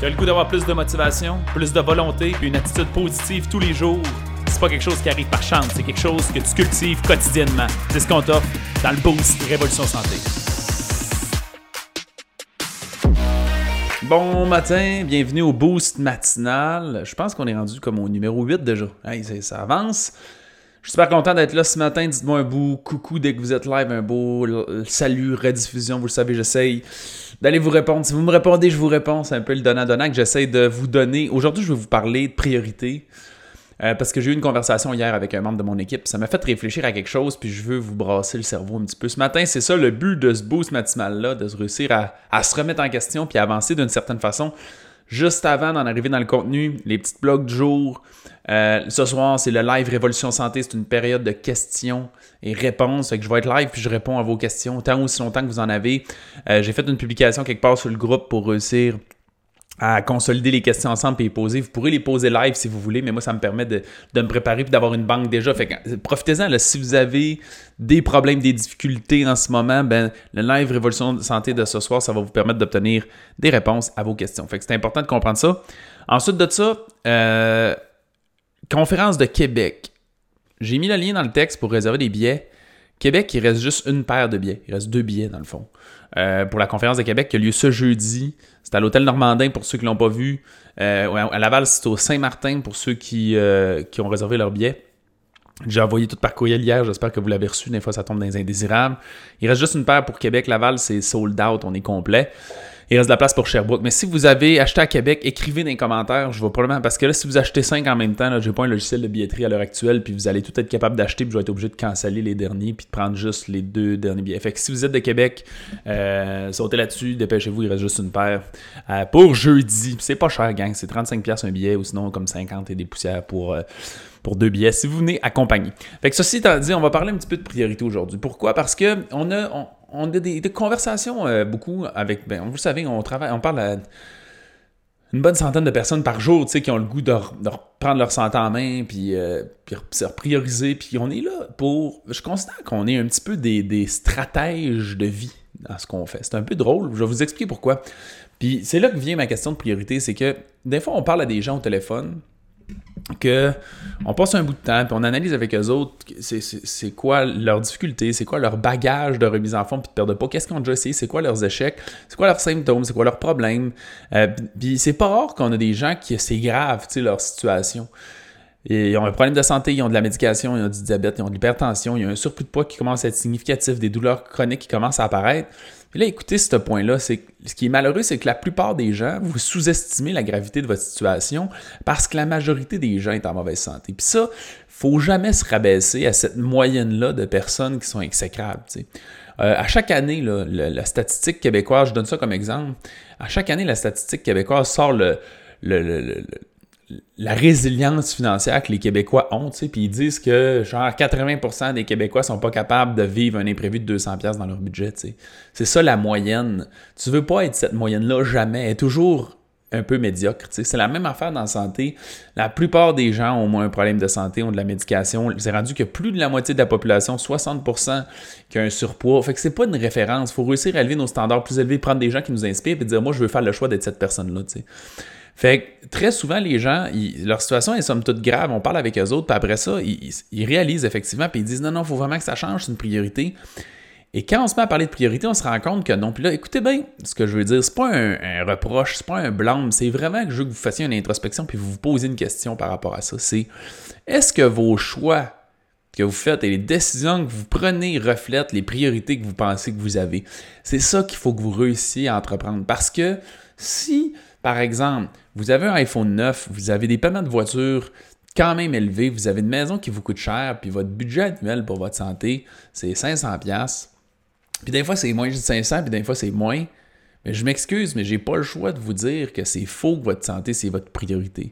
Tu as le goût d'avoir plus de motivation, plus de volonté, puis une attitude positive tous les jours? C'est pas quelque chose qui arrive par chance, c'est quelque chose que tu cultives quotidiennement. C'est ce qu'on t'offre dans le Boost Révolution Santé. Bon matin, bienvenue au Boost matinal. Je pense qu'on est rendu comme au numéro 8 déjà. Hey, ça avance. Je suis super content d'être là ce matin. Dites-moi un beau coucou dès que vous êtes live, un beau salut, rediffusion. Vous le savez, j'essaye d'aller vous répondre. Si vous me répondez, je vous réponds. C'est un peu le donnant-donnant que j'essaye de vous donner. Aujourd'hui, je vais vous parler de priorité. Euh, parce que j'ai eu une conversation hier avec un membre de mon équipe. Ça m'a fait réfléchir à quelque chose, puis je veux vous brasser le cerveau un petit peu. Ce matin, c'est ça le but de ce boost matinal-là, de se réussir à, à, se remettre en question puis avancer d'une certaine façon juste avant d'en arriver dans le contenu, les petites blogs du jour. Euh, ce soir, c'est le live Révolution Santé. C'est une période de questions et réponses. je vais être live puis je réponds à vos questions tant aussi longtemps que vous en avez. Euh, j'ai fait une publication quelque part sur le groupe pour réussir à consolider les questions ensemble et les poser. Vous pourrez les poser live si vous voulez, mais moi, ça me permet de, me préparer et d'avoir une banque déjà. Fait profitez-en. Si vous avez des problèmes, des difficultés en ce moment, ben, le live Révolution Santé de ce soir, ça va vous permettre d'obtenir des réponses à vos questions. Fait que c'est important de comprendre ça. Ensuite de ça, euh, conférence de Québec. J'ai mis le lien dans le texte pour réserver des billets. Québec, il reste juste une paire de billets. Il reste deux billets dans le fond. Euh, pour la conférence de Québec qui a lieu ce jeudi. C'est à l'hôtel Normandin pour ceux qui ne l'ont pas vu. Euh, à Laval, c'est au Saint-Martin pour ceux qui, euh, qui ont réservé leur billet. J'ai envoyé tout par courriel hier, j'espère que vous l'avez reçu. Des fois, ça tombe dans les indésirables. Il reste juste une paire pour Québec. Laval, c'est sold out, on est complet. Il reste de la place pour Sherbrooke. Mais si vous avez acheté à Québec, écrivez dans les commentaires. Je vais probablement. Parce que là, si vous achetez 5 en même temps, je n'ai pas un logiciel de billetterie à l'heure actuelle, puis vous allez tout être capable d'acheter, puis je vais être obligé de canceller les derniers, puis de prendre juste les deux derniers billets. Fait que si vous êtes de Québec, euh, sautez là-dessus, dépêchez-vous, il reste juste une paire. Euh, pour jeudi, c'est pas cher, gang. C'est 35$ un billet, ou sinon comme 50 et des poussières pour. Euh, pour deux billets si vous venez accompagner. Fait que ceci étant dit, on va parler un petit peu de priorité aujourd'hui. Pourquoi? Parce que on a, a des, conversations euh, beaucoup avec, ben, vous savez, on travaille, on parle à une bonne centaine de personnes par jour, tu sais, qui ont le goût de, reprendre leur santé en main, puis, euh, puis se prioriser, puis on est là pour, je considère qu'on est un petit peu des, des stratèges de vie dans ce qu'on fait. C'est un peu drôle, je vais vous expliquer pourquoi. Puis c'est là que vient ma question de priorité, c'est que des fois on parle à des gens au téléphone, que on passe un bout de temps, puis on analyse avec eux autres c'est quoi leurs difficultés, c'est quoi leur bagage de remise en forme puis de perte de poids, qu'est-ce qu'on déjà essayé, c'est quoi leurs échecs, c'est quoi leurs symptômes, c'est quoi leurs problèmes. Euh, puis c'est pas rare qu'on a des gens qui c'est grave, tu sais, leur situation. Ils ont un problème de santé, ils ont de la médication, ils ont du diabète, ils ont de l'hypertension, il y a un surplus de poids qui commence à être significatif, des douleurs chroniques qui commencent à apparaître. Puis là, écoutez ce point-là, ce qui est malheureux, c'est que la plupart des gens, vous sous-estimez la gravité de votre situation parce que la majorité des gens est en mauvaise santé. Puis ça, faut jamais se rabaisser à cette moyenne-là de personnes qui sont exécrables. Euh, à chaque année, la statistique québécoise, je donne ça comme exemple, à chaque année, la statistique québécoise sort le la résilience financière que les Québécois ont, tu sais, puis ils disent que genre 80% des Québécois sont pas capables de vivre un imprévu de 200 pièces dans leur budget, tu sais. C'est ça la moyenne. Tu veux pas être cette moyenne-là jamais, elle est toujours un peu médiocre, tu sais. C'est la même affaire dans la santé. La plupart des gens ont au moins un problème de santé, ont de la médication. C'est rendu que plus de la moitié de la population, 60%, qui a un surpoids. Fait que c'est pas une référence. Faut réussir à élever nos standards plus élevés, prendre des gens qui nous inspirent et dire moi je veux faire le choix d'être cette personne-là, tu sais. Fait que très souvent, les gens, leur situation est somme toute grave. On parle avec eux autres, puis après ça, ils, réalisent effectivement, puis ils disent non, non, il faut vraiment que ça change, c'est une priorité. Et quand on se met à parler de priorité, on se rend compte que non. Puis là, écoutez bien ce que je veux dire. C'est pas un, reproche, c'est pas un blâme. C'est vraiment que je veux que vous fassiez une introspection puis vous vous posez une question par rapport à ça. C'est est-ce que vos choix que vous faites et les décisions que vous prenez reflètent les priorités que vous pensez que vous avez? C'est ça qu'il faut que vous réussissiez à entreprendre. Parce que si par exemple, vous avez un iPhone 9, vous avez des paiements de voiture quand même élevés, vous avez une maison qui vous coûte cher, puis votre budget annuel pour votre santé, c'est 500 pièces. Puis des fois, c'est moins de 500, puis des fois, c'est moins. Mais je m'excuse, mais j'ai pas le choix de vous dire que c'est faux que votre santé, c'est votre priorité.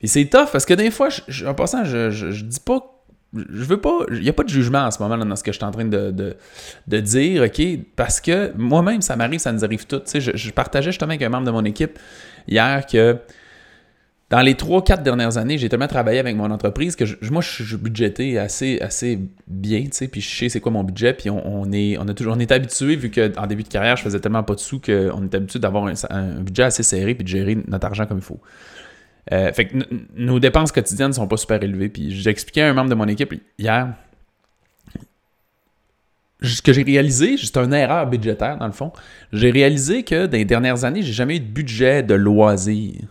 Et c'est tough, parce que des fois, en passant, je, je, dis pas je veux pas. Il n'y a pas de jugement en ce moment dans ce que je suis en train de, dire, OK? Parce que moi-même, ça m'arrive, ça nous arrive tout. je, je, partageais justement avec un membre de mon équipe hier que dans les 3-4 dernières années, j'ai tellement travaillé avec mon entreprise que moi, je suis budgété assez, assez bien, tu sais, puis je sais c'est quoi mon budget, puis on, est, on, a toujours, on est habitué, vu qu'en début de carrière, je faisais tellement pas de sous qu'on est habitué d'avoir un, budget assez serré, puis de gérer notre argent comme il faut. Euh, fait que nos dépenses quotidiennes sont pas super élevées, puis j'expliquais à un membre de mon équipe hier, ce que j'ai réalisé, c'est une erreur budgétaire dans le fond, j'ai réalisé que dans les dernières années, j'ai jamais eu de budget de loisirs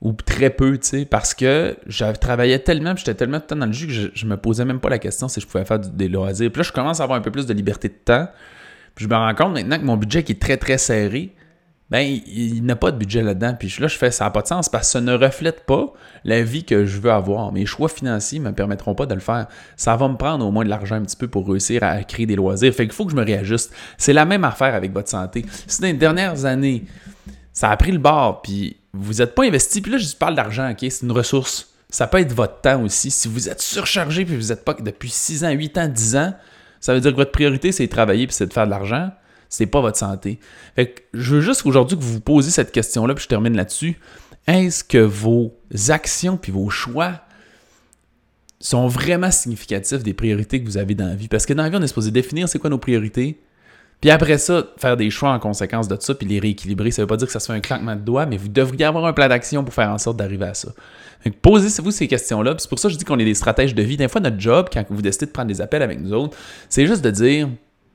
ou très peu, tu sais, parce que je travaillais tellement, j'étais tellement de temps dans le jus que je, je, me posais même pas la question si je pouvais faire des loisirs. Puis là, je commence à avoir un peu plus de liberté de temps. Puis je me rends compte maintenant que mon budget qui est très très serré, ben il, n'a pas de budget là-dedans. Puis là, je fais ça n'a pas de sens parce que ça ne reflète pas la vie que je veux avoir. Mes choix financiers ne me permettront pas de le faire. Ça va me prendre au moins de l'argent un petit peu pour réussir à créer des loisirs. Fait qu'il faut que je me réajuste. C'est la même affaire avec votre santé. Si les dernières années, ça a pris le bord, puis vous n'êtes pas investi, puis là, je parle d'argent, OK? C'est une ressource. Ça peut être votre temps aussi. Si vous êtes surchargé, puis vous n'êtes pas depuis 6 ans, 8 ans, 10 ans, ça veut dire que votre priorité, c'est de travailler, puis c'est de faire de l'argent. C'est pas votre santé. Fait que je veux juste aujourd'hui que vous vous posiez cette question-là, puis je termine là-dessus. Est-ce que vos actions puis vos choix sont vraiment significatifs des priorités que vous avez dans la vie? Parce que dans la vie, on est supposé définir c'est quoi nos priorités, puis après ça, faire des choix en conséquence de ça, puis les rééquilibrer. Ça veut pas dire que ça soit un claquement de doigts, mais vous devriez avoir un plan d'action pour faire en sorte d'arriver à ça. Posez-vous ces questions-là. C'est pour ça que je dis qu'on est des stratèges de vie. Des fois, notre job, quand vous décidez de prendre des appels avec nous autres, c'est juste de dire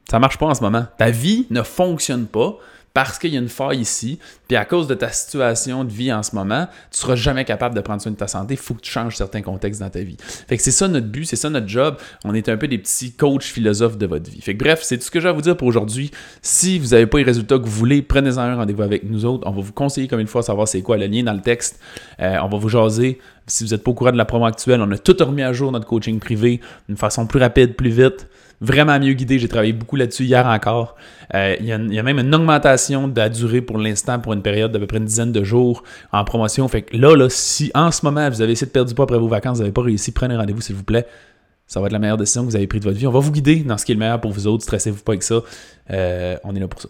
ça marche pas en ce moment. Ta vie ne fonctionne pas parce qu'il y a une faille ici, puis à cause de ta situation de vie en ce moment, tu seras jamais capable de prendre soin de ta santé. Il faut que tu changes certains contextes dans ta vie. Fait que c'est ça notre but, c'est ça notre job. On est un peu des petits coachs philosophes de votre vie. Fait que bref, c'est tout ce que j'ai à vous dire pour aujourd'hui. Si vous n'avez pas les résultats que vous voulez, prenez-en un rendez-vous avec nous autres. On va vous conseiller comme une fois savoir c'est quoi le lien dans le texte. Euh, on va vous jaser. Si vous n'êtes pas au courant de la promo actuelle, on a tout remis à jour notre coaching privé d'une façon plus rapide, plus vite vraiment mieux guidé. J'ai travaillé beaucoup là-dessus hier encore. Euh, il, y a, même une augmentation de la durée pour l'instant pour une période d'à peu près une dizaine de jours en promotion. Fait que là, là, si en ce moment vous avez essayé de perdre du poids après vos vacances, vous n'avez pas réussi, prenez rendez-vous s'il vous plaît. Ça va être la meilleure décision que vous avez prise de votre vie. On va vous guider dans ce qui est le meilleur pour vous autres. Stressez-vous pas avec ça. Euh, on est là pour ça.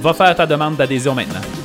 Va faire ta demande d'adhésion maintenant.